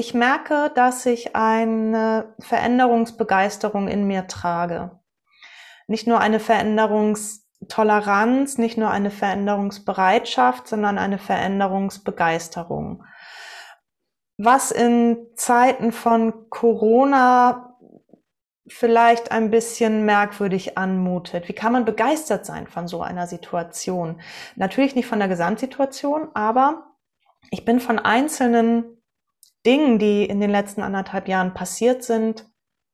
ich merke, dass ich eine Veränderungsbegeisterung in mir trage. Nicht nur eine Veränderungstoleranz, nicht nur eine Veränderungsbereitschaft, sondern eine Veränderungsbegeisterung. Was in Zeiten von Corona vielleicht ein bisschen merkwürdig anmutet. Wie kann man begeistert sein von so einer Situation? Natürlich nicht von der Gesamtsituation, aber ich bin von einzelnen Dingen, die in den letzten anderthalb Jahren passiert sind,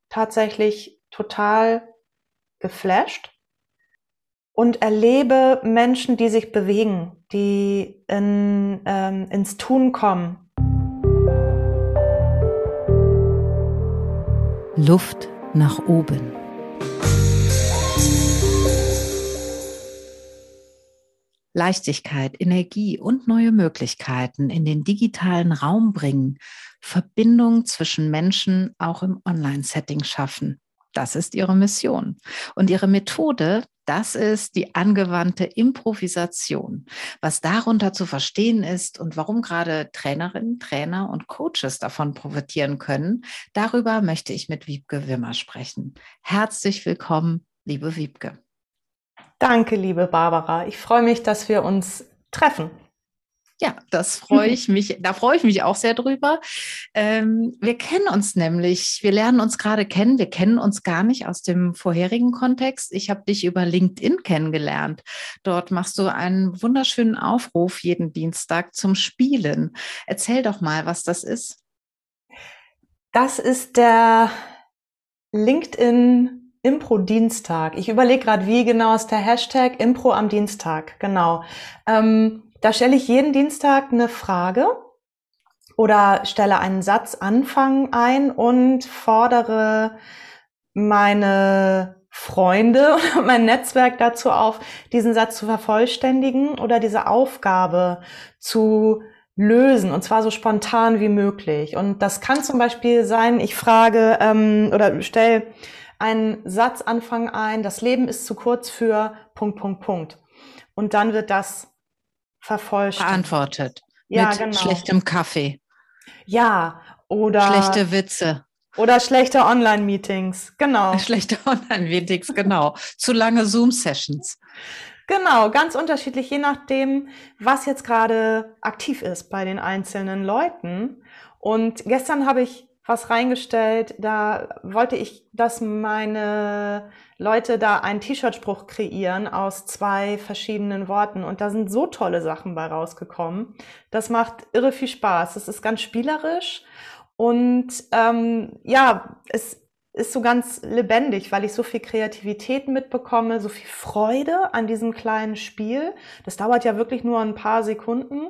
tatsächlich total geflasht und erlebe Menschen, die sich bewegen, die in, ähm, ins Tun kommen. Luft nach oben. Leichtigkeit, Energie und neue Möglichkeiten in den digitalen Raum bringen, Verbindung zwischen Menschen auch im Online-Setting schaffen. Das ist ihre Mission. Und ihre Methode, das ist die angewandte Improvisation. Was darunter zu verstehen ist und warum gerade Trainerinnen, Trainer und Coaches davon profitieren können, darüber möchte ich mit Wiebke Wimmer sprechen. Herzlich willkommen, liebe Wiebke. Danke, liebe Barbara. Ich freue mich, dass wir uns treffen. Ja, das freue ich mich, da freue ich mich auch sehr drüber. Ähm, wir kennen uns nämlich, wir lernen uns gerade kennen, wir kennen uns gar nicht aus dem vorherigen Kontext. Ich habe dich über LinkedIn kennengelernt. Dort machst du einen wunderschönen Aufruf jeden Dienstag zum Spielen. Erzähl doch mal, was das ist. Das ist der LinkedIn Impro-Dienstag. Ich überlege gerade, wie genau ist der Hashtag Impro am Dienstag. Genau. Ähm, da stelle ich jeden Dienstag eine Frage oder stelle einen Satzanfang ein und fordere meine Freunde oder mein Netzwerk dazu auf, diesen Satz zu vervollständigen oder diese Aufgabe zu lösen und zwar so spontan wie möglich. Und das kann zum Beispiel sein, ich frage ähm, oder stelle einen Satzanfang ein, das Leben ist zu kurz für Punkt, Punkt, Punkt. Und dann wird das vervollständigt. Beantwortet. Ja, mit genau. schlechtem Kaffee. Ja, oder. Schlechte Witze. Oder schlechte Online-Meetings, genau. Schlechte Online-Meetings, genau. Zu lange Zoom-Sessions. Genau, ganz unterschiedlich, je nachdem, was jetzt gerade aktiv ist bei den einzelnen Leuten. Und gestern habe ich was reingestellt, da wollte ich, dass meine Leute da einen T-Shirt-Spruch kreieren aus zwei verschiedenen Worten. Und da sind so tolle Sachen bei rausgekommen. Das macht irre viel Spaß. Es ist ganz spielerisch und ähm, ja, es ist so ganz lebendig, weil ich so viel Kreativität mitbekomme, so viel Freude an diesem kleinen Spiel. Das dauert ja wirklich nur ein paar Sekunden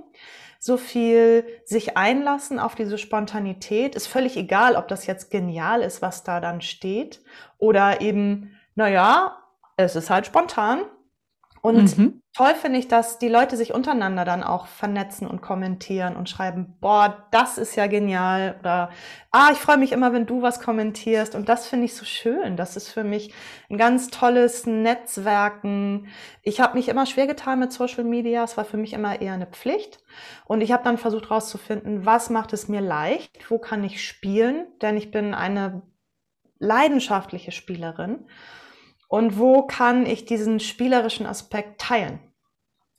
so viel sich einlassen auf diese Spontanität. Ist völlig egal, ob das jetzt genial ist, was da dann steht, oder eben, naja, es ist halt spontan. Und mhm. toll finde ich, dass die Leute sich untereinander dann auch vernetzen und kommentieren und schreiben, boah, das ist ja genial oder ah, ich freue mich immer, wenn du was kommentierst und das finde ich so schön. Das ist für mich ein ganz tolles Netzwerken. Ich habe mich immer schwer getan mit Social Media, es war für mich immer eher eine Pflicht und ich habe dann versucht herauszufinden, was macht es mir leicht, wo kann ich spielen, denn ich bin eine leidenschaftliche Spielerin und wo kann ich diesen spielerischen Aspekt teilen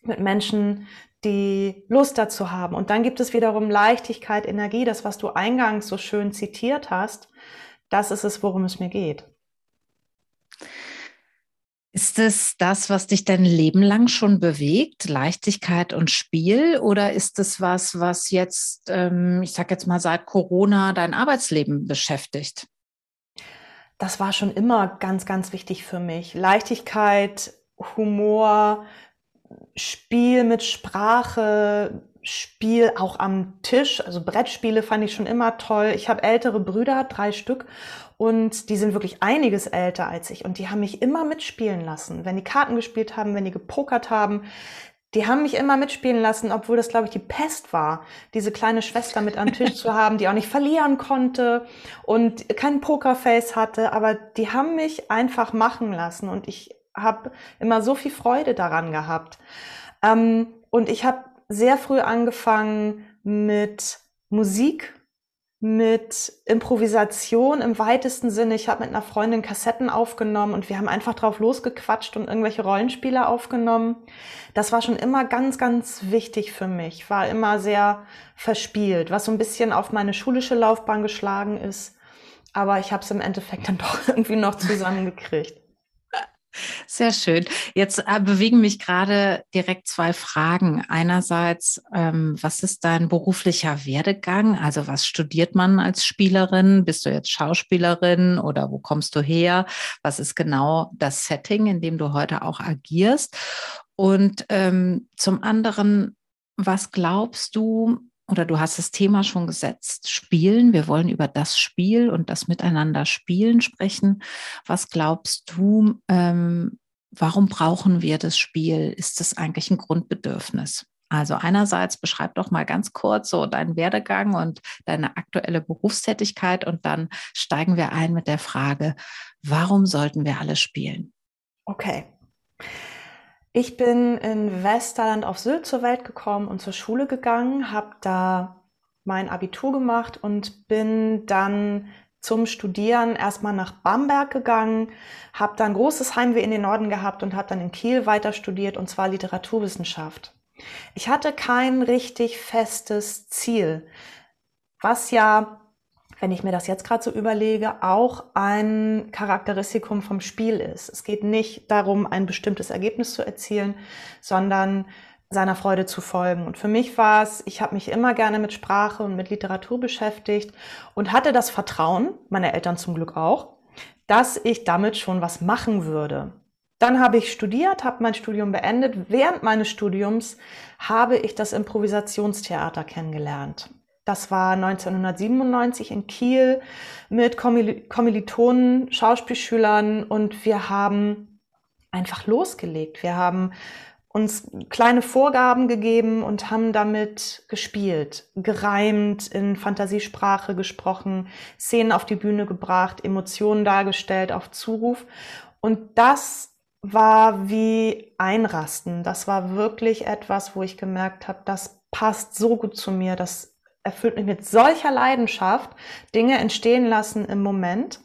mit Menschen, die Lust dazu haben. Und dann gibt es wiederum Leichtigkeit, Energie, das, was du eingangs so schön zitiert hast. Das ist es, worum es mir geht. Ist es das, was dich dein Leben lang schon bewegt, Leichtigkeit und Spiel? Oder ist es was, was jetzt, ähm, ich sage jetzt mal, seit Corona dein Arbeitsleben beschäftigt? Das war schon immer ganz, ganz wichtig für mich. Leichtigkeit, Humor, Spiel mit Sprache, Spiel auch am Tisch, also Brettspiele fand ich schon immer toll. Ich habe ältere Brüder, drei Stück, und die sind wirklich einiges älter als ich. Und die haben mich immer mitspielen lassen. Wenn die Karten gespielt haben, wenn die gepokert haben, die haben mich immer mitspielen lassen, obwohl das, glaube ich, die Pest war, diese kleine Schwester mit am Tisch zu haben, die auch nicht verlieren konnte und kein Pokerface hatte, aber die haben mich einfach machen lassen und ich habe immer so viel Freude daran gehabt. Ähm, und ich habe sehr früh angefangen mit Musik mit Improvisation im weitesten Sinne. Ich habe mit einer Freundin Kassetten aufgenommen und wir haben einfach drauf losgequatscht und irgendwelche Rollenspiele aufgenommen. Das war schon immer ganz, ganz wichtig für mich. War immer sehr verspielt, was so ein bisschen auf meine schulische Laufbahn geschlagen ist. Aber ich habe es im Endeffekt dann doch irgendwie noch zusammengekriegt. Sehr schön. Jetzt äh, bewegen mich gerade direkt zwei Fragen. Einerseits, ähm, was ist dein beruflicher Werdegang? Also was studiert man als Spielerin? Bist du jetzt Schauspielerin oder wo kommst du her? Was ist genau das Setting, in dem du heute auch agierst? Und ähm, zum anderen, was glaubst du, oder du hast das Thema schon gesetzt, Spielen. Wir wollen über das Spiel und das Miteinander Spielen sprechen. Was glaubst du, ähm, warum brauchen wir das Spiel? Ist das eigentlich ein Grundbedürfnis? Also einerseits beschreib doch mal ganz kurz so deinen Werdegang und deine aktuelle Berufstätigkeit und dann steigen wir ein mit der Frage, warum sollten wir alle spielen? Okay. Ich bin in Westerland auf Sylt zur Welt gekommen und zur Schule gegangen, habe da mein Abitur gemacht und bin dann zum Studieren erstmal nach Bamberg gegangen, habe dann großes Heimweh in den Norden gehabt und habe dann in Kiel weiter studiert und zwar Literaturwissenschaft. Ich hatte kein richtig festes Ziel, was ja wenn ich mir das jetzt gerade so überlege, auch ein Charakteristikum vom Spiel ist. Es geht nicht darum, ein bestimmtes Ergebnis zu erzielen, sondern seiner Freude zu folgen. Und für mich war es, ich habe mich immer gerne mit Sprache und mit Literatur beschäftigt und hatte das Vertrauen, meine Eltern zum Glück auch, dass ich damit schon was machen würde. Dann habe ich studiert, habe mein Studium beendet. Während meines Studiums habe ich das Improvisationstheater kennengelernt. Das war 1997 in Kiel mit Kommilitonen, Schauspielschülern und wir haben einfach losgelegt. Wir haben uns kleine Vorgaben gegeben und haben damit gespielt, gereimt, in Fantasiesprache gesprochen, Szenen auf die Bühne gebracht, Emotionen dargestellt auf Zuruf. Und das war wie Einrasten. Das war wirklich etwas, wo ich gemerkt habe, das passt so gut zu mir, das erfüllt mich mit solcher Leidenschaft, Dinge entstehen lassen im Moment.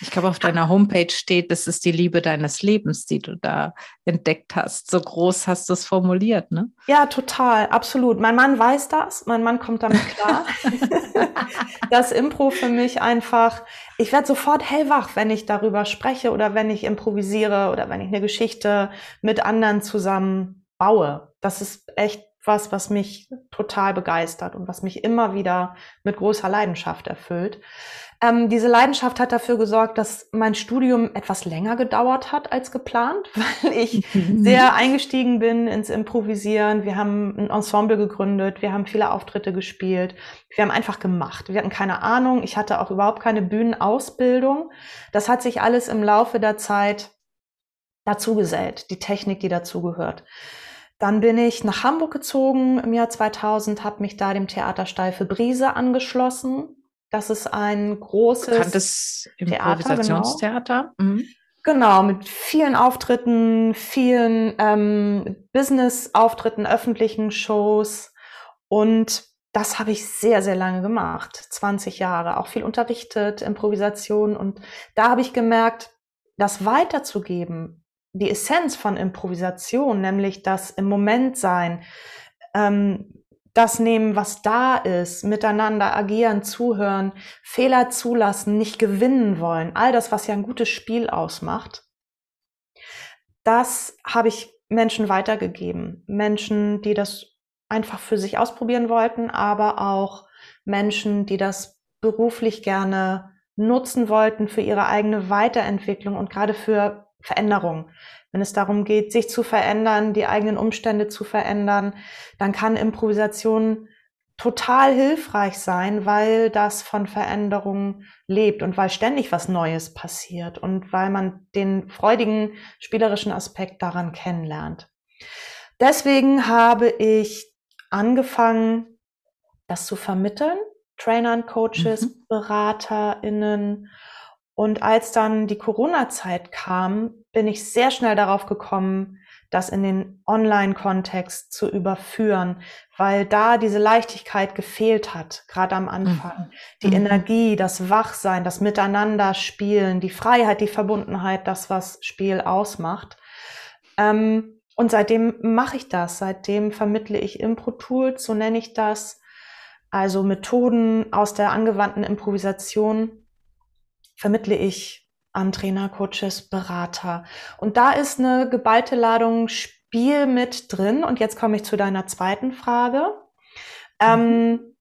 Ich glaube, auf deiner Homepage steht, das ist die Liebe deines Lebens, die du da entdeckt hast. So groß hast du es formuliert, ne? Ja, total, absolut. Mein Mann weiß das, mein Mann kommt damit klar. das Impro für mich einfach, ich werde sofort hellwach, wenn ich darüber spreche oder wenn ich improvisiere oder wenn ich eine Geschichte mit anderen zusammen baue. Das ist echt was, was mich total begeistert und was mich immer wieder mit großer Leidenschaft erfüllt. Ähm, diese Leidenschaft hat dafür gesorgt, dass mein Studium etwas länger gedauert hat als geplant, weil ich sehr eingestiegen bin ins Improvisieren. Wir haben ein Ensemble gegründet, wir haben viele Auftritte gespielt, wir haben einfach gemacht. Wir hatten keine Ahnung, ich hatte auch überhaupt keine Bühnenausbildung. Das hat sich alles im Laufe der Zeit dazugesellt, die Technik, die dazugehört. Dann bin ich nach Hamburg gezogen im Jahr 2000, habe mich da dem Theater Steife Brise angeschlossen. Das ist ein großes Bekanntes Improvisationstheater. Genau. Mhm. genau. mit vielen Auftritten, vielen ähm, Business-Auftritten, öffentlichen Shows. Und das habe ich sehr, sehr lange gemacht. 20 Jahre, auch viel unterrichtet, Improvisation. Und da habe ich gemerkt, das weiterzugeben, die Essenz von Improvisation, nämlich das im Moment sein, ähm, das nehmen, was da ist, miteinander agieren, zuhören, Fehler zulassen, nicht gewinnen wollen, all das, was ja ein gutes Spiel ausmacht, das habe ich Menschen weitergegeben. Menschen, die das einfach für sich ausprobieren wollten, aber auch Menschen, die das beruflich gerne nutzen wollten für ihre eigene Weiterentwicklung und gerade für Veränderung. Wenn es darum geht, sich zu verändern, die eigenen Umstände zu verändern, dann kann Improvisation total hilfreich sein, weil das von Veränderungen lebt und weil ständig was Neues passiert und weil man den freudigen spielerischen Aspekt daran kennenlernt. Deswegen habe ich angefangen, das zu vermitteln. Trainern, Coaches, mhm. BeraterInnen und als dann die Corona-Zeit kam, bin ich sehr schnell darauf gekommen, das in den Online-Kontext zu überführen, weil da diese Leichtigkeit gefehlt hat, gerade am Anfang. Mhm. Die mhm. Energie, das Wachsein, das Miteinander spielen, die Freiheit, die Verbundenheit, das, was Spiel ausmacht. Ähm, und seitdem mache ich das, seitdem vermittle ich Impro-Tools, so nenne ich das, also Methoden aus der angewandten Improvisation vermittle ich an Trainer, Coaches, Berater. Und da ist eine geballte Ladung Spiel mit drin. Und jetzt komme ich zu deiner zweiten Frage, mhm. ähm,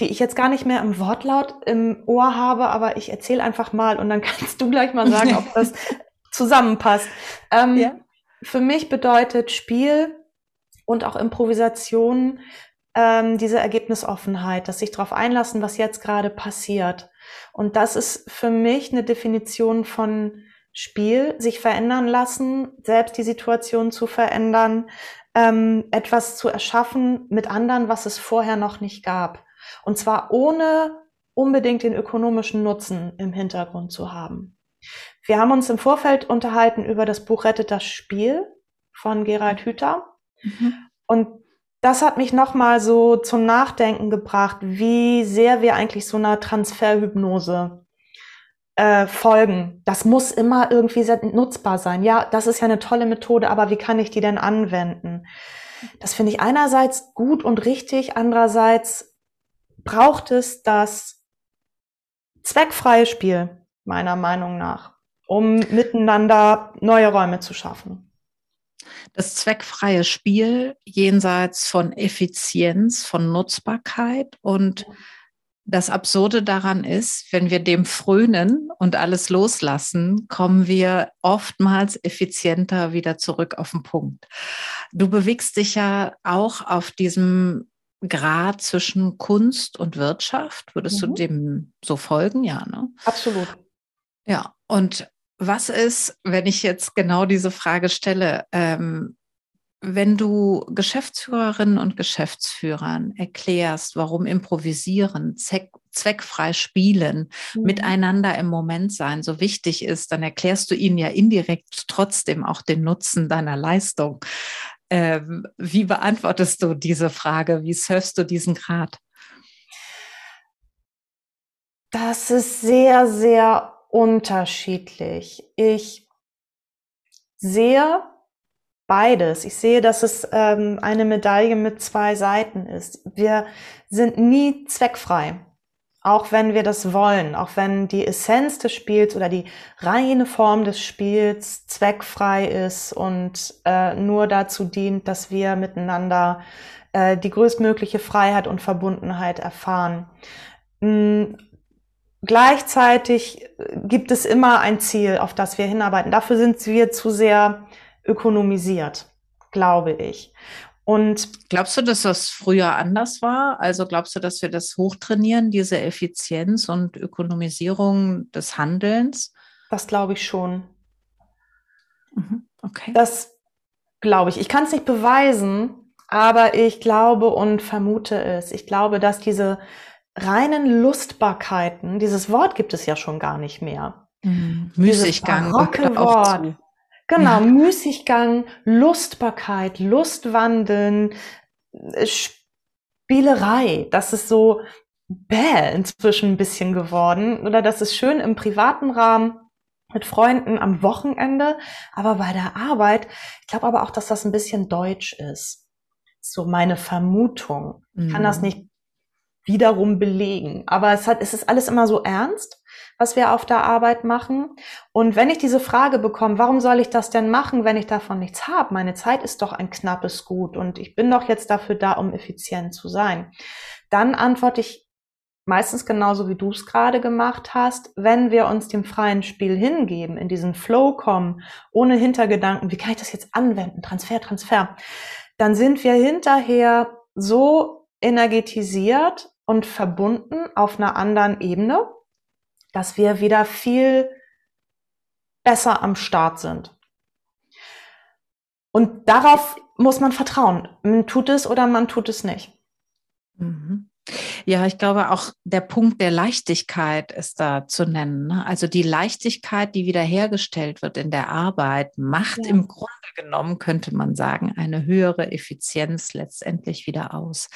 die ich jetzt gar nicht mehr im Wortlaut im Ohr habe, aber ich erzähle einfach mal und dann kannst du gleich mal sagen, ob das zusammenpasst. Ähm, ja. Für mich bedeutet Spiel und auch Improvisation ähm, diese Ergebnisoffenheit, dass sich darauf einlassen, was jetzt gerade passiert. Und das ist für mich eine Definition von Spiel, sich verändern lassen, selbst die Situation zu verändern, ähm, etwas zu erschaffen mit anderen, was es vorher noch nicht gab. Und zwar ohne unbedingt den ökonomischen Nutzen im Hintergrund zu haben. Wir haben uns im Vorfeld unterhalten über das Buch Rettet das Spiel von Gerald Hüther. Mhm. Und das hat mich nochmal so zum Nachdenken gebracht, wie sehr wir eigentlich so einer Transferhypnose äh, folgen. Das muss immer irgendwie nutzbar sein. Ja, das ist ja eine tolle Methode, aber wie kann ich die denn anwenden? Das finde ich einerseits gut und richtig, andererseits braucht es das zweckfreie Spiel, meiner Meinung nach, um miteinander neue Räume zu schaffen das zweckfreie Spiel jenseits von Effizienz, von Nutzbarkeit und das Absurde daran ist, wenn wir dem frönen und alles loslassen, kommen wir oftmals effizienter wieder zurück auf den Punkt. Du bewegst dich ja auch auf diesem Grad zwischen Kunst und Wirtschaft. Würdest mhm. du dem so folgen? Ja, ne? Absolut. Ja, und was ist, wenn ich jetzt genau diese Frage stelle, ähm, wenn du Geschäftsführerinnen und Geschäftsführern erklärst, warum improvisieren, zweckfrei spielen, mhm. miteinander im Moment sein so wichtig ist, dann erklärst du ihnen ja indirekt trotzdem auch den Nutzen deiner Leistung. Ähm, wie beantwortest du diese Frage? Wie surfst du diesen Grad? Das ist sehr, sehr unterschiedlich. Ich sehe beides. Ich sehe, dass es ähm, eine Medaille mit zwei Seiten ist. Wir sind nie zweckfrei. Auch wenn wir das wollen, auch wenn die Essenz des Spiels oder die reine Form des Spiels zweckfrei ist und äh, nur dazu dient, dass wir miteinander äh, die größtmögliche Freiheit und Verbundenheit erfahren. Mm, Gleichzeitig gibt es immer ein Ziel, auf das wir hinarbeiten. Dafür sind wir zu sehr ökonomisiert, glaube ich. Und glaubst du, dass das früher anders war? Also glaubst du, dass wir das hochtrainieren, diese Effizienz und Ökonomisierung des Handelns? Das glaube ich schon. Mhm, okay. Das glaube ich. Ich kann es nicht beweisen, aber ich glaube und vermute es. Ich glaube, dass diese reinen Lustbarkeiten, dieses Wort gibt es ja schon gar nicht mehr. Mhm. Müßiggang. Wort. Genau, ja. Müßiggang, Lustbarkeit, Lustwandeln, äh, Spielerei. Das ist so bäh inzwischen ein bisschen geworden. Oder das ist schön im privaten Rahmen mit Freunden am Wochenende, aber bei der Arbeit, ich glaube aber auch, dass das ein bisschen deutsch ist. So meine Vermutung. Ich kann das mhm. nicht wiederum belegen. Aber es hat, es ist alles immer so ernst, was wir auf der Arbeit machen. Und wenn ich diese Frage bekomme, warum soll ich das denn machen, wenn ich davon nichts habe? Meine Zeit ist doch ein knappes Gut und ich bin doch jetzt dafür da, um effizient zu sein. Dann antworte ich meistens genauso wie du es gerade gemacht hast, wenn wir uns dem freien Spiel hingeben, in diesen Flow kommen, ohne Hintergedanken, wie kann ich das jetzt anwenden, Transfer, Transfer, dann sind wir hinterher so energetisiert und verbunden auf einer anderen Ebene, dass wir wieder viel besser am Start sind. Und darauf muss man vertrauen. Man tut es oder man tut es nicht. Mhm. Ja, ich glaube auch der Punkt der Leichtigkeit ist da zu nennen. Ne? Also die Leichtigkeit, die wiederhergestellt wird in der Arbeit, macht ja. im Grunde genommen, könnte man sagen, eine höhere Effizienz letztendlich wieder aus.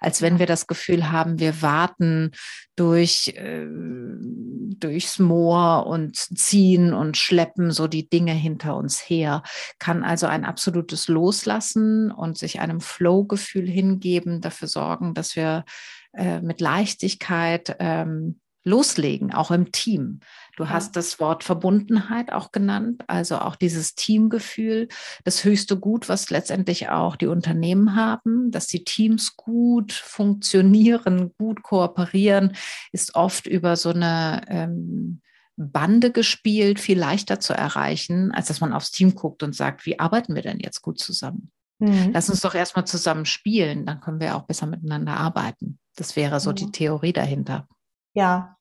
Als wenn wir das Gefühl haben, wir warten durch, äh, durchs Moor und ziehen und schleppen so die Dinge hinter uns her. Kann also ein absolutes Loslassen und sich einem Flow-Gefühl hingeben, dafür sorgen, dass wir äh, mit Leichtigkeit ähm, loslegen, auch im Team. Du ja. hast das Wort Verbundenheit auch genannt, also auch dieses Teamgefühl, das höchste Gut, was letztendlich auch die Unternehmen haben, dass die Teams gut funktionieren, gut kooperieren, ist oft über so eine ähm, Bande gespielt, viel leichter zu erreichen, als dass man aufs Team guckt und sagt, wie arbeiten wir denn jetzt gut zusammen? Mhm. Lass uns doch erstmal zusammen spielen, dann können wir auch besser miteinander arbeiten. Das wäre so mhm. die Theorie dahinter. Ja,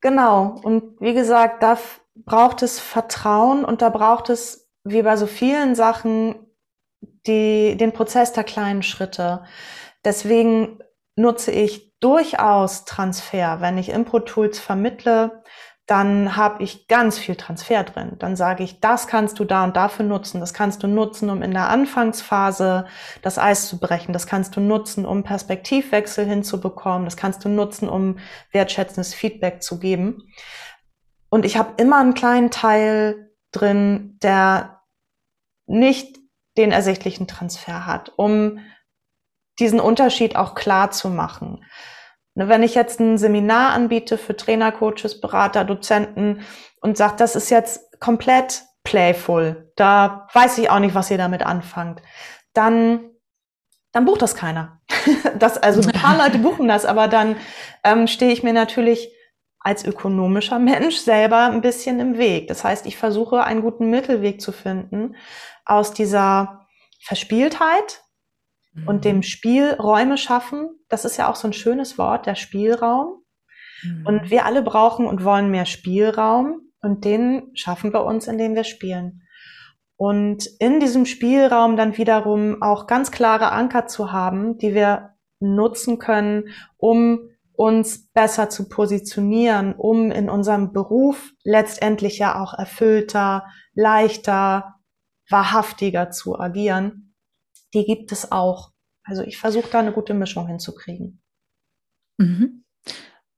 genau. Und wie gesagt, da braucht es Vertrauen und da braucht es, wie bei so vielen Sachen, die, den Prozess der kleinen Schritte. Deswegen nutze ich durchaus Transfer, wenn ich Impro-Tools vermittle, dann habe ich ganz viel Transfer drin. Dann sage ich, das kannst du da und dafür nutzen. Das kannst du nutzen, um in der Anfangsphase das Eis zu brechen. Das kannst du nutzen, um Perspektivwechsel hinzubekommen. Das kannst du nutzen, um wertschätzendes Feedback zu geben. Und ich habe immer einen kleinen Teil drin, der nicht den ersichtlichen Transfer hat, um diesen Unterschied auch klar zu machen. Ne, wenn ich jetzt ein Seminar anbiete für Trainer, Coaches, Berater, Dozenten und sage, das ist jetzt komplett playful, da weiß ich auch nicht, was ihr damit anfangt, dann, dann bucht das keiner. das, also ein paar Leute buchen das, aber dann ähm, stehe ich mir natürlich als ökonomischer Mensch selber ein bisschen im Weg. Das heißt, ich versuche einen guten Mittelweg zu finden aus dieser Verspieltheit, und dem. Spiel Räume schaffen. Das ist ja auch so ein schönes Wort, der Spielraum. Mhm. Und wir alle brauchen und wollen mehr Spielraum und den schaffen wir uns, indem wir spielen. Und in diesem Spielraum dann wiederum auch ganz klare Anker zu haben, die wir nutzen können, um uns besser zu positionieren, um in unserem Beruf letztendlich ja auch erfüllter, leichter, wahrhaftiger zu agieren die gibt es auch. Also ich versuche da eine gute Mischung hinzukriegen. Mhm.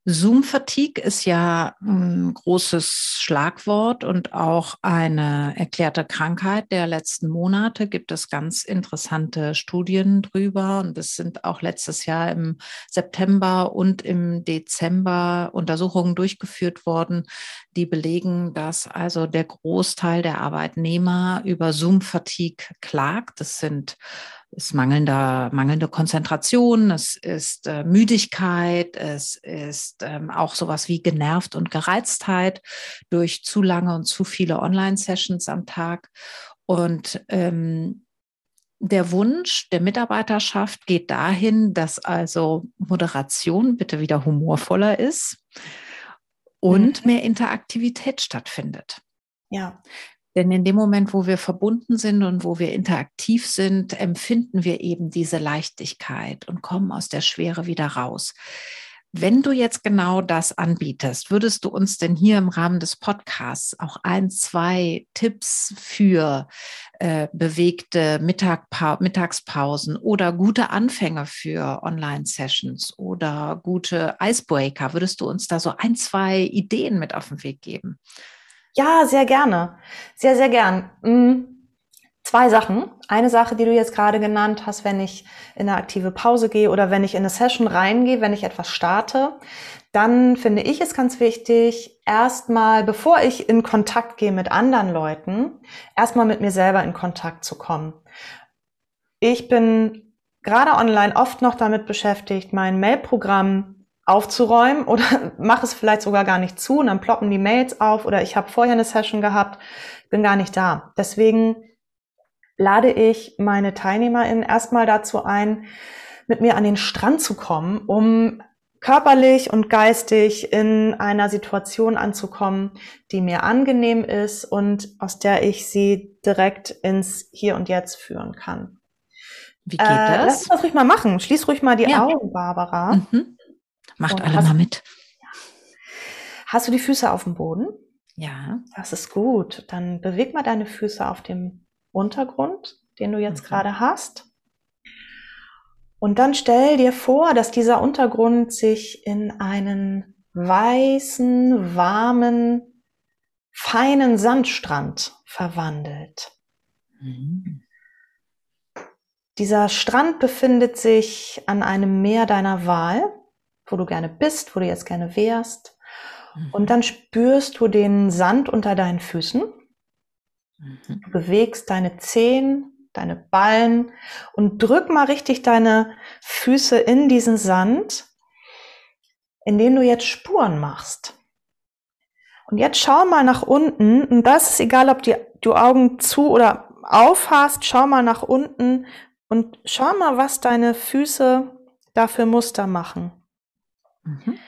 Zoom-Fatigue ist ja ein großes Schlagwort und auch eine erklärte Krankheit der letzten Monate. Gibt es ganz interessante Studien drüber und es sind auch letztes Jahr im September und im Dezember Untersuchungen durchgeführt worden, die belegen, dass also der Großteil der Arbeitnehmer über Zoom-Fatigue klagt. Das sind ist mangelnder, mangelnde Konzentration, es ist äh, Müdigkeit, es ist ähm, auch sowas wie genervt und Gereiztheit durch zu lange und zu viele Online-Sessions am Tag. Und ähm, der Wunsch der Mitarbeiterschaft geht dahin, dass also Moderation bitte wieder humorvoller ist und mhm. mehr Interaktivität stattfindet. Ja. Denn in dem Moment, wo wir verbunden sind und wo wir interaktiv sind, empfinden wir eben diese Leichtigkeit und kommen aus der Schwere wieder raus. Wenn du jetzt genau das anbietest, würdest du uns denn hier im Rahmen des Podcasts auch ein, zwei Tipps für äh, bewegte Mittagpa Mittagspausen oder gute Anfänge für Online-Sessions oder gute Icebreaker, würdest du uns da so ein, zwei Ideen mit auf den Weg geben? Ja, sehr gerne. Sehr, sehr gern. Mhm. Zwei Sachen. Eine Sache, die du jetzt gerade genannt hast, wenn ich in eine aktive Pause gehe oder wenn ich in eine Session reingehe, wenn ich etwas starte, dann finde ich es ganz wichtig, erstmal, bevor ich in Kontakt gehe mit anderen Leuten, erstmal mit mir selber in Kontakt zu kommen. Ich bin gerade online oft noch damit beschäftigt, mein Mailprogramm aufzuräumen oder mach es vielleicht sogar gar nicht zu und dann ploppen die Mails auf oder ich habe vorher eine Session gehabt, bin gar nicht da. Deswegen lade ich meine TeilnehmerInnen erstmal dazu ein, mit mir an den Strand zu kommen, um körperlich und geistig in einer Situation anzukommen, die mir angenehm ist und aus der ich sie direkt ins Hier und Jetzt führen kann. Wie geht äh, das? Lass uns das ruhig mal machen. Schließ ruhig mal die ja. Augen, Barbara. Mhm. Macht Und alle hast, mal mit. Hast du die Füße auf dem Boden? Ja. Das ist gut. Dann beweg mal deine Füße auf dem Untergrund, den du jetzt mhm. gerade hast. Und dann stell dir vor, dass dieser Untergrund sich in einen weißen, warmen, feinen Sandstrand verwandelt. Mhm. Dieser Strand befindet sich an einem Meer deiner Wahl, wo du gerne bist, wo du jetzt gerne wärst. Mhm. Und dann spürst du den Sand unter deinen Füßen. Mhm. Du bewegst deine Zehen, deine Ballen und drück mal richtig deine Füße in diesen Sand, in den du jetzt Spuren machst. Und jetzt schau mal nach unten und das ist egal, ob die, du Augen zu oder auf hast, schau mal nach unten und schau mal, was deine Füße dafür Muster machen. Mhm.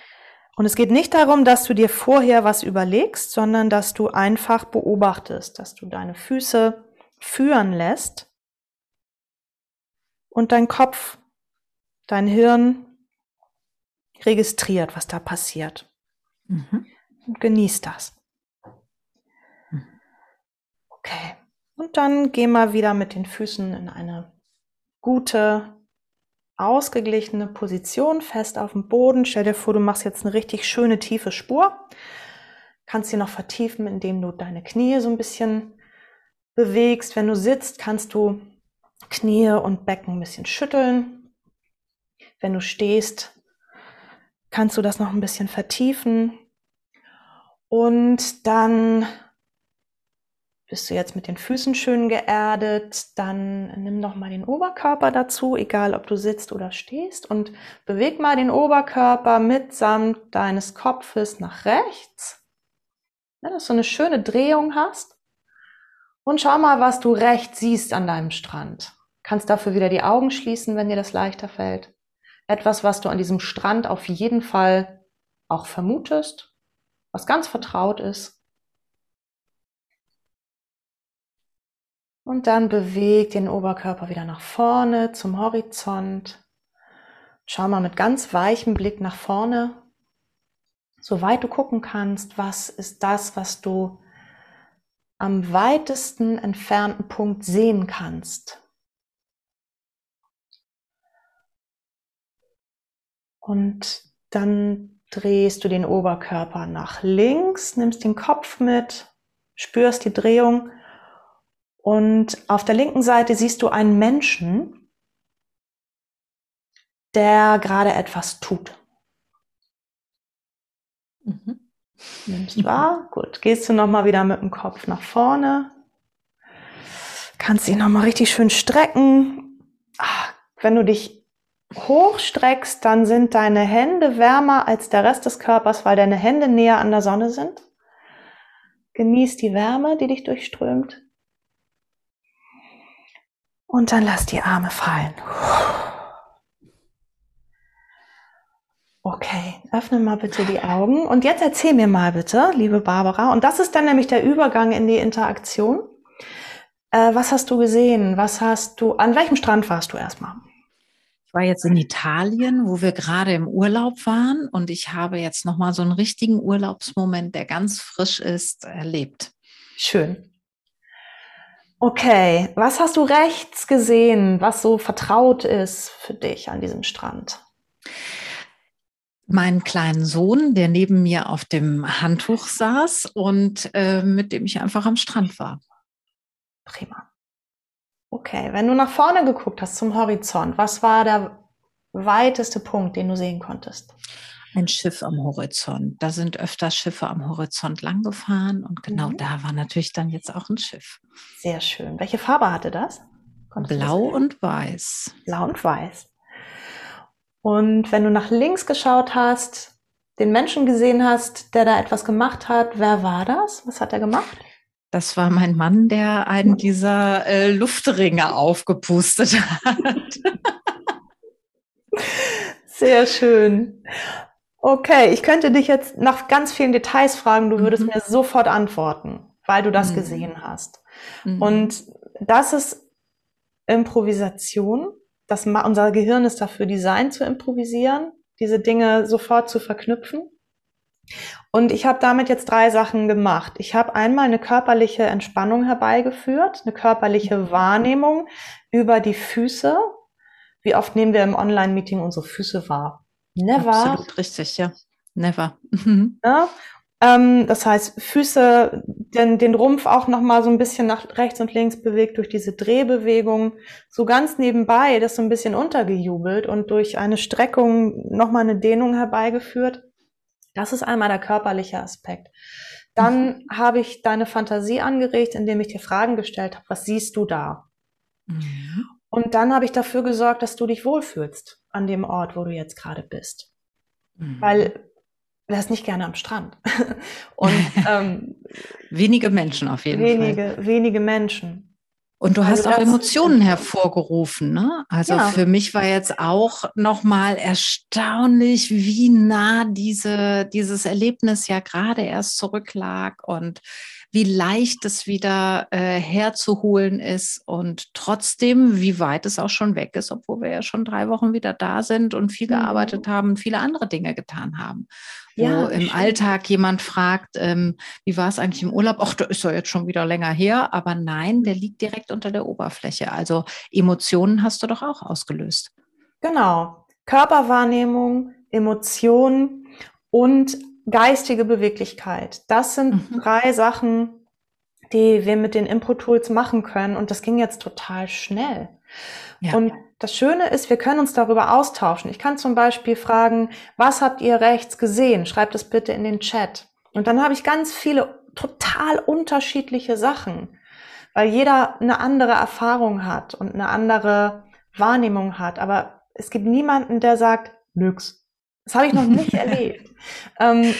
Und es geht nicht darum, dass du dir vorher was überlegst, sondern dass du einfach beobachtest, dass du deine Füße führen lässt und dein Kopf, dein Hirn registriert, was da passiert. Mhm. Und genießt das. Mhm. Okay. Und dann geh mal wieder mit den Füßen in eine gute, ausgeglichene Position, fest auf dem Boden. Stell dir vor, du machst jetzt eine richtig schöne tiefe Spur. Kannst sie noch vertiefen, indem du deine Knie so ein bisschen bewegst. Wenn du sitzt, kannst du Knie und Becken ein bisschen schütteln. Wenn du stehst, kannst du das noch ein bisschen vertiefen. Und dann bist du jetzt mit den Füßen schön geerdet, dann nimm noch mal den Oberkörper dazu, egal ob du sitzt oder stehst und beweg mal den Oberkörper mitsamt deines Kopfes nach rechts, ja, dass du eine schöne Drehung hast und schau mal, was du rechts siehst an deinem Strand. Kannst dafür wieder die Augen schließen, wenn dir das leichter fällt. Etwas, was du an diesem Strand auf jeden Fall auch vermutest, was ganz vertraut ist Und dann beweg den Oberkörper wieder nach vorne zum Horizont. Schau mal mit ganz weichem Blick nach vorne, soweit du gucken kannst, was ist das, was du am weitesten entfernten Punkt sehen kannst. Und dann drehst du den Oberkörper nach links, nimmst den Kopf mit, spürst die Drehung und auf der linken Seite siehst du einen Menschen, der gerade etwas tut. Mhm. Nimmst wahr? Gut. Gehst du nochmal wieder mit dem Kopf nach vorne. Kannst dich nochmal richtig schön strecken. Ach, wenn du dich hochstreckst, dann sind deine Hände wärmer als der Rest des Körpers, weil deine Hände näher an der Sonne sind. Genieß die Wärme, die dich durchströmt. Und dann lass die Arme fallen. Okay, öffne mal bitte die Augen. Und jetzt erzähl mir mal bitte, liebe Barbara, und das ist dann nämlich der Übergang in die Interaktion. Äh, was hast du gesehen? Was hast du, an welchem Strand warst du erstmal? Ich war jetzt in Italien, wo wir gerade im Urlaub waren und ich habe jetzt nochmal so einen richtigen Urlaubsmoment, der ganz frisch ist, erlebt. Schön. Okay, was hast du rechts gesehen, was so vertraut ist für dich an diesem Strand? Meinen kleinen Sohn, der neben mir auf dem Handtuch saß und äh, mit dem ich einfach am Strand war. Prima. Okay, wenn du nach vorne geguckt hast zum Horizont, was war der weiteste Punkt, den du sehen konntest? Ein Schiff am Horizont. Da sind öfter Schiffe am Horizont langgefahren und genau mhm. da war natürlich dann jetzt auch ein Schiff. Sehr schön. Welche Farbe hatte das? Konntest Blau das und weiß. Blau und weiß. Und wenn du nach links geschaut hast, den Menschen gesehen hast, der da etwas gemacht hat, wer war das? Was hat er gemacht? Das war mein Mann, der einen dieser äh, Luftringe aufgepustet hat. Sehr schön. Okay, ich könnte dich jetzt nach ganz vielen Details fragen, du würdest mhm. mir sofort antworten, weil du das mhm. gesehen hast. Mhm. Und das ist Improvisation das, unser Gehirn ist dafür designt zu improvisieren, diese Dinge sofort zu verknüpfen. Und ich habe damit jetzt drei Sachen gemacht. Ich habe einmal eine körperliche Entspannung herbeigeführt, eine körperliche Wahrnehmung über die Füße. Wie oft nehmen wir im Online-Meeting unsere Füße wahr? Never. Absolut richtig, ja. Never. ja? Ähm, das heißt, Füße, den, den Rumpf auch nochmal so ein bisschen nach rechts und links bewegt durch diese Drehbewegung. So ganz nebenbei das so ein bisschen untergejubelt und durch eine Streckung nochmal eine Dehnung herbeigeführt. Das ist einmal der körperliche Aspekt. Dann mhm. habe ich deine Fantasie angeregt, indem ich dir Fragen gestellt habe. Was siehst du da? Mhm. Und dann habe ich dafür gesorgt, dass du dich wohlfühlst an dem Ort, wo du jetzt gerade bist. Mhm. Weil wärst nicht gerne am Strand. Und ähm, wenige Menschen auf jeden wenige, Fall. Wenige Menschen. Und du also hast auch Emotionen hervorgerufen, ne? Also ja. für mich war jetzt auch nochmal erstaunlich, wie nah diese, dieses Erlebnis ja gerade erst zurücklag und wie leicht es wieder äh, herzuholen ist und trotzdem, wie weit es auch schon weg ist, obwohl wir ja schon drei Wochen wieder da sind und viel mhm. gearbeitet haben viele andere Dinge getan haben. Ja, wo im stimmt. Alltag jemand fragt, ähm, wie war es eigentlich im Urlaub? Ach, da ist ja jetzt schon wieder länger her, aber nein, der liegt direkt unter der Oberfläche. Also Emotionen hast du doch auch ausgelöst. Genau. Körperwahrnehmung, Emotionen und geistige Beweglichkeit. Das sind mhm. drei Sachen, die wir mit den Impro-Tools machen können. Und das ging jetzt total schnell. Ja. Und das Schöne ist, wir können uns darüber austauschen. Ich kann zum Beispiel fragen, was habt ihr rechts gesehen? Schreibt es bitte in den Chat. Und dann habe ich ganz viele total unterschiedliche Sachen, weil jeder eine andere Erfahrung hat und eine andere Wahrnehmung hat. Aber es gibt niemanden, der sagt, nix, das habe ich noch nicht erlebt. Ähm,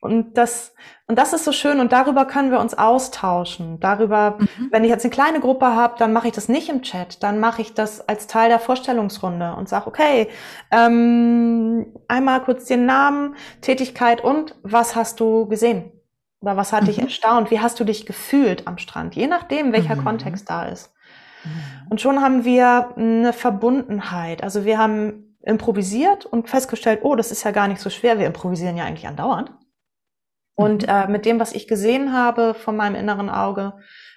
und das, und das ist so schön und darüber können wir uns austauschen. Darüber, mhm. wenn ich jetzt eine kleine Gruppe habe, dann mache ich das nicht im Chat, dann mache ich das als Teil der Vorstellungsrunde und sage, okay, ähm, einmal kurz den Namen, Tätigkeit und was hast du gesehen? Oder was hat mhm. dich erstaunt? Wie hast du dich gefühlt am Strand? Je nachdem, welcher mhm. Kontext da ist. Mhm. Und schon haben wir eine Verbundenheit. Also wir haben improvisiert und festgestellt, oh, das ist ja gar nicht so schwer, wir improvisieren ja eigentlich andauernd. Und mhm. äh, mit dem, was ich gesehen habe von meinem inneren Auge,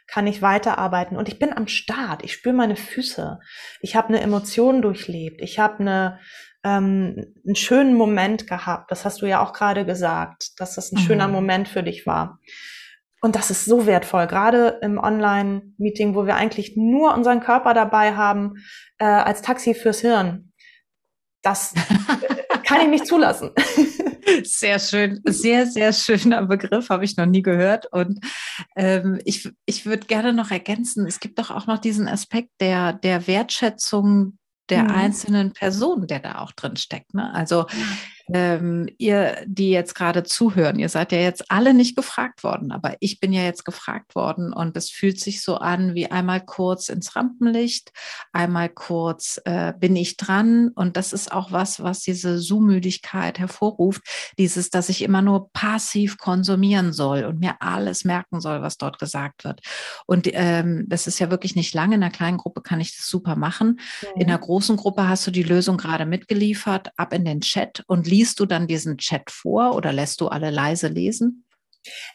kann ich weiterarbeiten. Und ich bin am Start. Ich spüre meine Füße. Ich habe eine Emotion durchlebt. Ich habe eine, ähm, einen schönen Moment gehabt. Das hast du ja auch gerade gesagt, dass das ein mhm. schöner Moment für dich war. Und das ist so wertvoll, gerade im Online-Meeting, wo wir eigentlich nur unseren Körper dabei haben, äh, als Taxi fürs Hirn das kann ich nicht zulassen. Sehr schön, sehr, sehr schöner Begriff, habe ich noch nie gehört. Und ähm, ich, ich würde gerne noch ergänzen, es gibt doch auch noch diesen Aspekt der, der Wertschätzung der mhm. einzelnen Person, der da auch drin steckt. Ne? Also ähm, ihr, die jetzt gerade zuhören, ihr seid ja jetzt alle nicht gefragt worden, aber ich bin ja jetzt gefragt worden und es fühlt sich so an wie einmal kurz ins Rampenlicht, einmal kurz äh, bin ich dran und das ist auch was, was diese Zoom-Müdigkeit hervorruft, dieses, dass ich immer nur passiv konsumieren soll und mir alles merken soll, was dort gesagt wird. Und ähm, das ist ja wirklich nicht lange. In einer kleinen Gruppe kann ich das super machen. Mhm. In einer großen Gruppe hast du die Lösung gerade mitgeliefert, ab in den Chat und liest du dann diesen Chat vor oder lässt du alle leise lesen?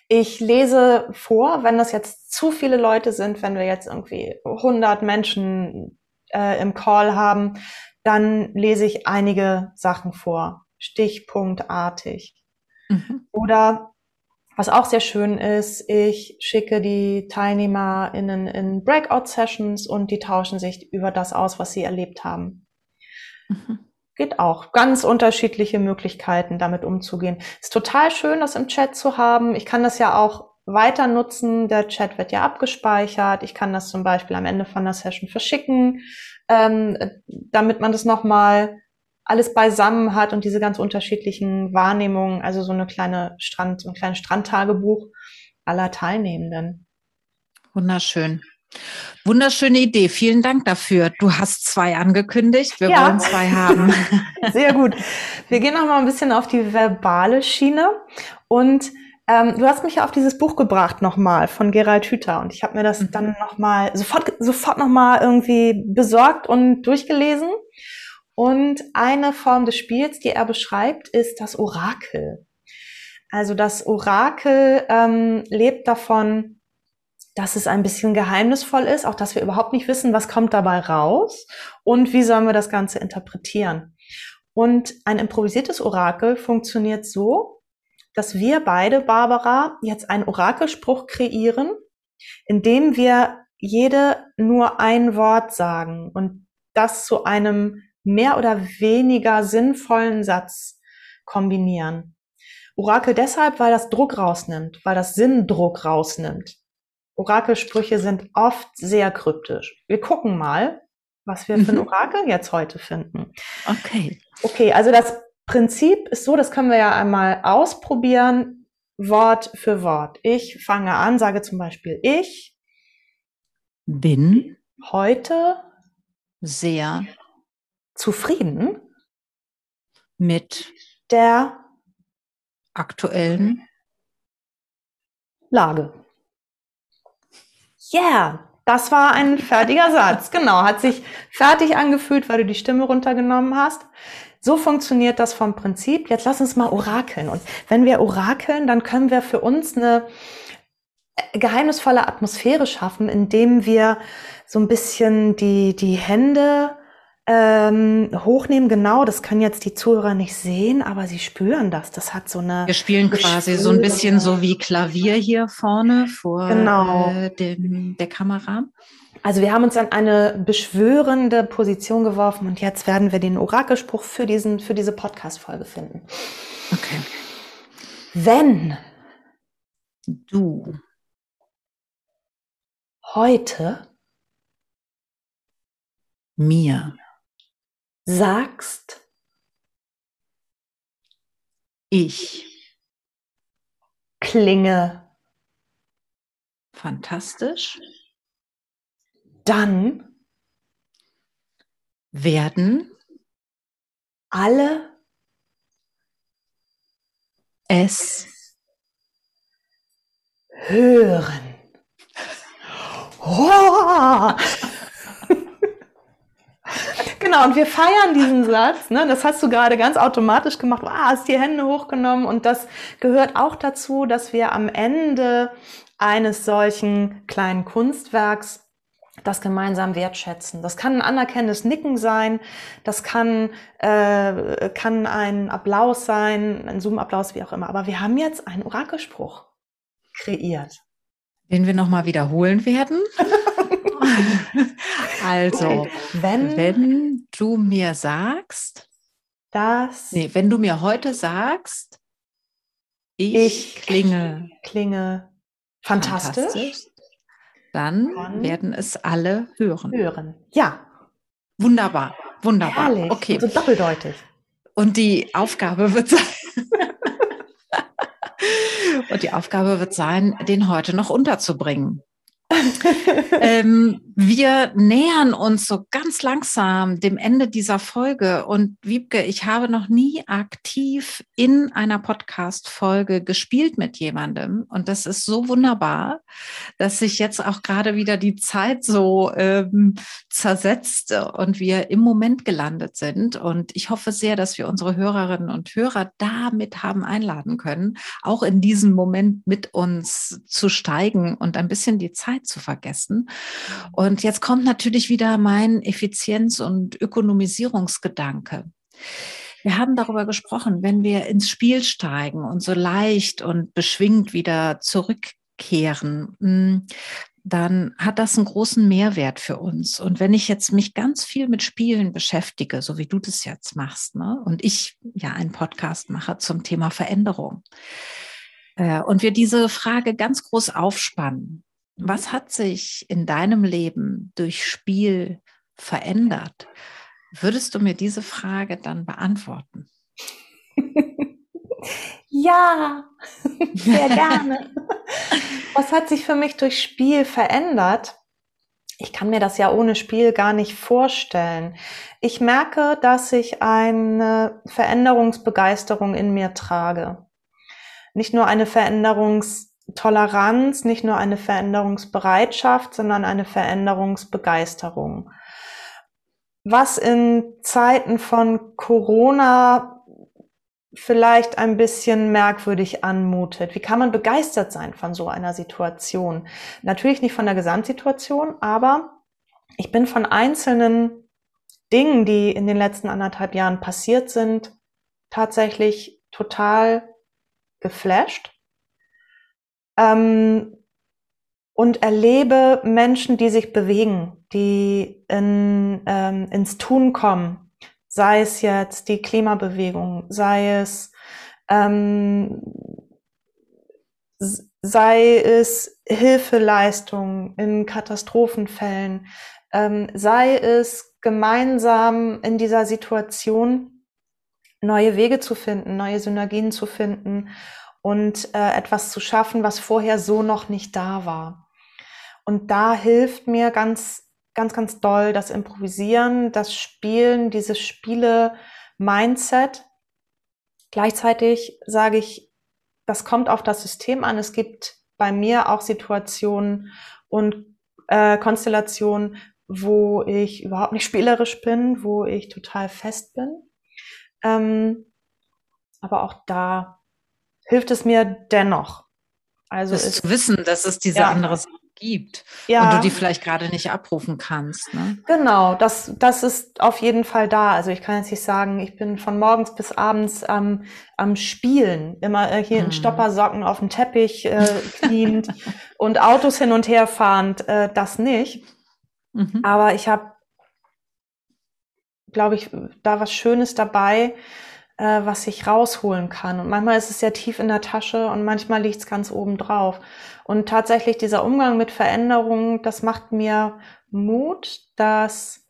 Ich lese vor, wenn das jetzt zu viele Leute sind, wenn wir jetzt irgendwie 100 Menschen äh, im Call haben, dann lese ich einige Sachen vor, stichpunktartig. Mhm. Oder was auch sehr schön ist, ich schicke die TeilnehmerInnen in Breakout-Sessions und die tauschen sich über das aus, was sie erlebt haben. Mhm. Geht auch. Ganz unterschiedliche Möglichkeiten, damit umzugehen. Ist total schön, das im Chat zu haben. Ich kann das ja auch weiter nutzen. Der Chat wird ja abgespeichert. Ich kann das zum Beispiel am Ende von der Session verschicken, ähm, damit man das nochmal alles beisammen hat und diese ganz unterschiedlichen Wahrnehmungen, also so eine kleine Strand, so ein kleines Strandtagebuch aller Teilnehmenden. Wunderschön. Wunderschöne Idee. Vielen Dank dafür. Du hast zwei angekündigt. Wir ja. wollen zwei haben. Sehr gut. Wir gehen noch mal ein bisschen auf die verbale Schiene und ähm, du hast mich ja auf dieses Buch gebracht nochmal von Gerald Hüther und ich habe mir das mhm. dann nochmal sofort, sofort nochmal irgendwie besorgt und durchgelesen. Und eine Form des Spiels, die er beschreibt, ist das Orakel. Also das Orakel ähm, lebt davon, dass es ein bisschen geheimnisvoll ist, auch dass wir überhaupt nicht wissen, was kommt dabei raus und wie sollen wir das Ganze interpretieren. Und ein improvisiertes Orakel funktioniert so, dass wir beide, Barbara, jetzt einen Orakelspruch kreieren, indem wir jede nur ein Wort sagen und das zu einem mehr oder weniger sinnvollen Satz kombinieren. Orakel deshalb, weil das Druck rausnimmt, weil das Sinndruck rausnimmt. Orakelsprüche sind oft sehr kryptisch. Wir gucken mal, was wir für ein mhm. Orakel jetzt heute finden. Okay. Okay, also das Prinzip ist so, das können wir ja einmal ausprobieren, Wort für Wort. Ich fange an, sage zum Beispiel, ich bin heute sehr zufrieden mit der aktuellen Lage. Yeah, das war ein fertiger Satz. Genau, hat sich fertig angefühlt, weil du die Stimme runtergenommen hast. So funktioniert das vom Prinzip. Jetzt lass uns mal orakeln. Und wenn wir orakeln, dann können wir für uns eine geheimnisvolle Atmosphäre schaffen, indem wir so ein bisschen die, die Hände ähm, hochnehmen, genau, das können jetzt die Zuhörer nicht sehen, aber sie spüren das. Das hat so eine. Wir spielen quasi so ein bisschen so wie Klavier hier vorne vor genau. äh, dem, der Kamera. Also wir haben uns an eine beschwörende Position geworfen und jetzt werden wir den Orakelspruch für diesen, für diese Podcast-Folge finden. Okay. Wenn du heute mir sagst, ich klinge fantastisch, dann werden alle es hören. Oh! Genau, und wir feiern diesen Satz. Ne? Das hast du gerade ganz automatisch gemacht. Ah, hast die Hände hochgenommen. Und das gehört auch dazu, dass wir am Ende eines solchen kleinen Kunstwerks das gemeinsam wertschätzen. Das kann ein anerkennendes Nicken sein, das kann, äh, kann ein Applaus sein, ein Zoom-Applaus, wie auch immer. Aber wir haben jetzt einen Orakelspruch kreiert. Den wir nochmal wiederholen werden. also, wenn, wenn du mir sagst, dass. Nee, wenn du mir heute sagst, ich, ich klinge, klinge fantastisch, fantastisch dann, dann werden es alle hören. Hören. Ja. Wunderbar, wunderbar. Herrlich. Okay. Also doppeldeutig. Und die Aufgabe wird sein. Und die Aufgabe wird sein, den heute noch unterzubringen ähm, wir nähern uns so ganz langsam dem Ende dieser Folge. Und Wiebke, ich habe noch nie aktiv in einer Podcast-Folge gespielt mit jemandem. Und das ist so wunderbar, dass sich jetzt auch gerade wieder die Zeit so ähm, zersetzt und wir im Moment gelandet sind. Und ich hoffe sehr, dass wir unsere Hörerinnen und Hörer damit haben einladen können, auch in diesem Moment mit uns zu steigen und ein bisschen die Zeit Zeit zu vergessen. Und jetzt kommt natürlich wieder mein Effizienz- und Ökonomisierungsgedanke. Wir haben darüber gesprochen, wenn wir ins Spiel steigen und so leicht und beschwingt wieder zurückkehren, hm, dann hat das einen großen Mehrwert für uns. Und wenn ich jetzt mich ganz viel mit Spielen beschäftige, so wie du das jetzt machst, ne, und ich ja einen Podcast mache zum Thema Veränderung, äh, und wir diese Frage ganz groß aufspannen, was hat sich in deinem Leben durch Spiel verändert? Würdest du mir diese Frage dann beantworten? ja, sehr gerne. Was hat sich für mich durch Spiel verändert? Ich kann mir das ja ohne Spiel gar nicht vorstellen. Ich merke, dass ich eine Veränderungsbegeisterung in mir trage. nicht nur eine Veränderungstoleranz, nicht nur eine Veränderungsbereitschaft, sondern eine Veränderungsbegeisterung. Was in Zeiten von Corona vielleicht ein bisschen merkwürdig anmutet. Wie kann man begeistert sein von so einer Situation? Natürlich nicht von der Gesamtsituation, aber ich bin von einzelnen Dingen, die in den letzten anderthalb Jahren passiert sind, tatsächlich total geflasht. Ähm, und erlebe Menschen, die sich bewegen, die in, ähm, ins Tun kommen, sei es jetzt die Klimabewegung, sei es ähm, sei es Hilfeleistung in Katastrophenfällen, ähm, sei es gemeinsam in dieser Situation neue Wege zu finden, neue Synergien zu finden und äh, etwas zu schaffen, was vorher so noch nicht da war. Und da hilft mir ganz, ganz, ganz doll das Improvisieren, das Spielen, dieses Spiele-Mindset. Gleichzeitig sage ich, das kommt auf das System an. Es gibt bei mir auch Situationen und äh, Konstellationen, wo ich überhaupt nicht spielerisch bin, wo ich total fest bin. Ähm, aber auch da hilft es mir dennoch. Also das zu wissen, dass es diese ja. andere Sache gibt ja. und du die vielleicht gerade nicht abrufen kannst. Ne? Genau, das, das ist auf jeden Fall da. Also ich kann jetzt nicht sagen, ich bin von morgens bis abends am, am Spielen, immer äh, hier hm. in Stoppersocken auf dem Teppich äh, kniend und Autos hin und her fahrend, äh, das nicht. Mhm. Aber ich habe, glaube ich, da was Schönes dabei, äh, was ich rausholen kann. Und manchmal ist es sehr tief in der Tasche und manchmal liegt es ganz oben drauf. Und tatsächlich dieser Umgang mit Veränderungen, das macht mir Mut, das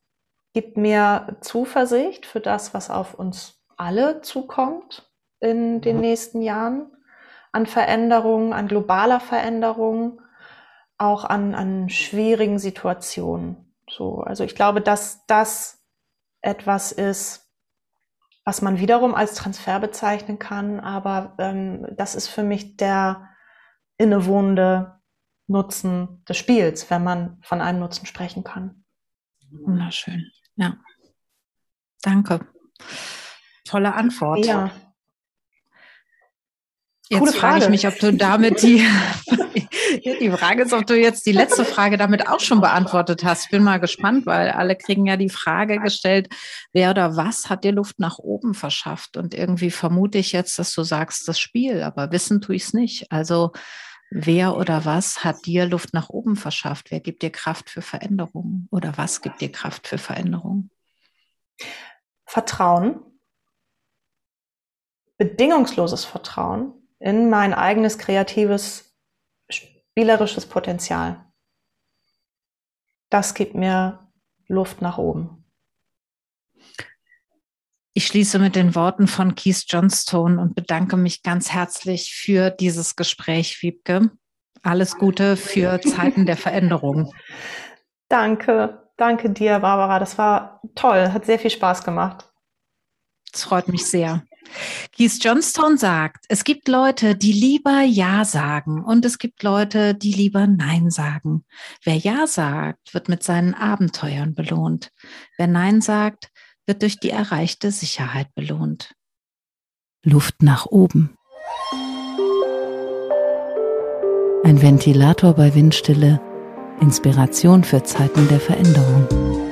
gibt mir Zuversicht für das, was auf uns alle zukommt in den mhm. nächsten Jahren an Veränderungen, an globaler Veränderung auch an, an schwierigen Situationen. So, also ich glaube, dass das etwas ist, was man wiederum als Transfer bezeichnen kann, aber ähm, das ist für mich der innewohnende Nutzen des Spiels, wenn man von einem Nutzen sprechen kann. Wunderschön, ja. Danke. Tolle Antwort. Ja. Jetzt frage ich mich, ob du damit die, die Frage ist, ob du jetzt die letzte Frage damit auch schon beantwortet hast. Ich bin mal gespannt, weil alle kriegen ja die Frage gestellt, wer oder was hat dir Luft nach oben verschafft? Und irgendwie vermute ich jetzt, dass du sagst, das Spiel, aber wissen tue ich es nicht. Also wer oder was hat dir Luft nach oben verschafft? Wer gibt dir Kraft für Veränderungen? Oder was gibt dir Kraft für Veränderungen? Vertrauen. Bedingungsloses Vertrauen in mein eigenes kreatives, spielerisches Potenzial. Das gibt mir Luft nach oben. Ich schließe mit den Worten von Keith Johnstone und bedanke mich ganz herzlich für dieses Gespräch, Wiebke. Alles Gute für Zeiten der Veränderung. Danke, danke dir, Barbara. Das war toll, hat sehr viel Spaß gemacht. Das freut mich sehr. Keith Johnstone sagt, es gibt Leute, die lieber Ja sagen und es gibt Leute, die lieber Nein sagen. Wer Ja sagt, wird mit seinen Abenteuern belohnt. Wer Nein sagt, wird durch die erreichte Sicherheit belohnt. Luft nach oben. Ein Ventilator bei Windstille. Inspiration für Zeiten der Veränderung.